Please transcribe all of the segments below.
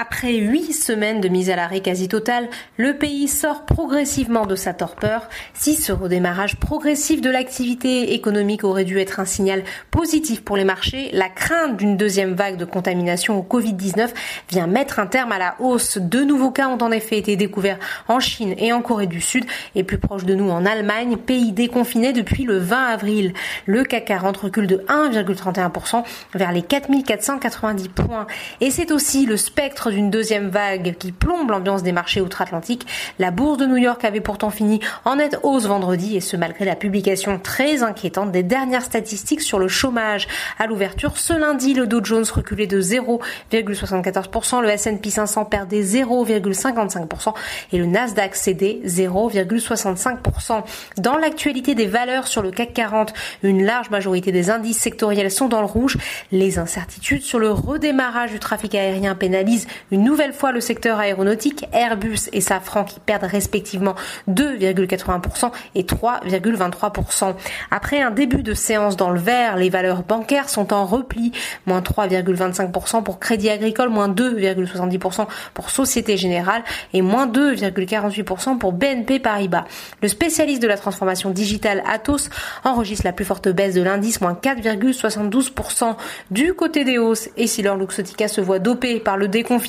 Après huit semaines de mise à l'arrêt quasi totale, le pays sort progressivement de sa torpeur. Si ce redémarrage progressif de l'activité économique aurait dû être un signal positif pour les marchés, la crainte d'une deuxième vague de contamination au Covid-19 vient mettre un terme à la hausse. Deux nouveaux cas ont en effet été découverts en Chine et en Corée du Sud et plus proche de nous en Allemagne, pays déconfiné depuis le 20 avril. Le CAC 40 recule de 1,31% vers les 4490 points. Et c'est aussi le spectre d'une deuxième vague qui plombe l'ambiance des marchés outre-Atlantique. La bourse de New York avait pourtant fini en nette hausse vendredi et ce malgré la publication très inquiétante des dernières statistiques sur le chômage. À l'ouverture, ce lundi, le Dow Jones reculait de 0,74%, le S&P 500 perdait 0,55% et le Nasdaq cédait 0,65%. Dans l'actualité des valeurs sur le CAC 40, une large majorité des indices sectoriels sont dans le rouge. Les incertitudes sur le redémarrage du trafic aérien pénalisent une nouvelle fois le secteur aéronautique, Airbus et Safran qui perdent respectivement 2,80% et 3,23%. Après un début de séance dans le vert, les valeurs bancaires sont en repli, moins 3,25% pour Crédit Agricole, moins 2,70% pour Société Générale et moins 2,48% pour BNP Paribas. Le spécialiste de la transformation digitale Atos enregistre la plus forte baisse de l'indice, moins 4,72%. Du côté des hausses, et si leur Luxotica se voit dopé par le déconfinement,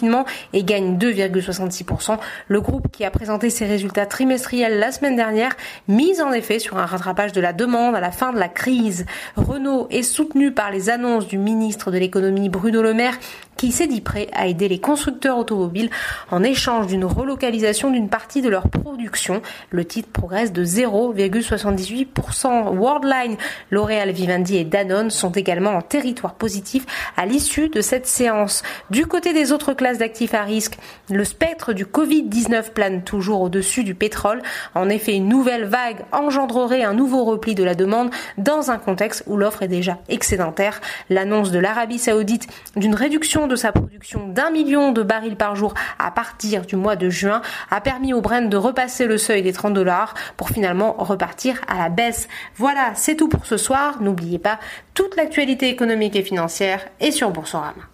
et gagne 2,66%. Le groupe qui a présenté ses résultats trimestriels la semaine dernière mise en effet sur un rattrapage de la demande à la fin de la crise. Renault est soutenu par les annonces du ministre de l'économie Bruno Le Maire qui s'est dit prêt à aider les constructeurs automobiles en échange d'une relocalisation d'une partie de leur production. Le titre progresse de 0,78%. Worldline, L'Oréal, Vivendi et Danone sont également en territoire positif à l'issue de cette séance. Du côté des autres classes d'actifs à risque, le spectre du Covid-19 plane toujours au-dessus du pétrole. En effet, une nouvelle vague engendrerait un nouveau repli de la demande dans un contexte où l'offre est déjà excédentaire. L'annonce de l'Arabie saoudite d'une réduction de sa production d'un million de barils par jour à partir du mois de juin a permis au Brent de repasser le seuil des 30 dollars pour finalement repartir à la baisse. Voilà, c'est tout pour ce soir. N'oubliez pas, toute l'actualité économique et financière est sur Boursorama.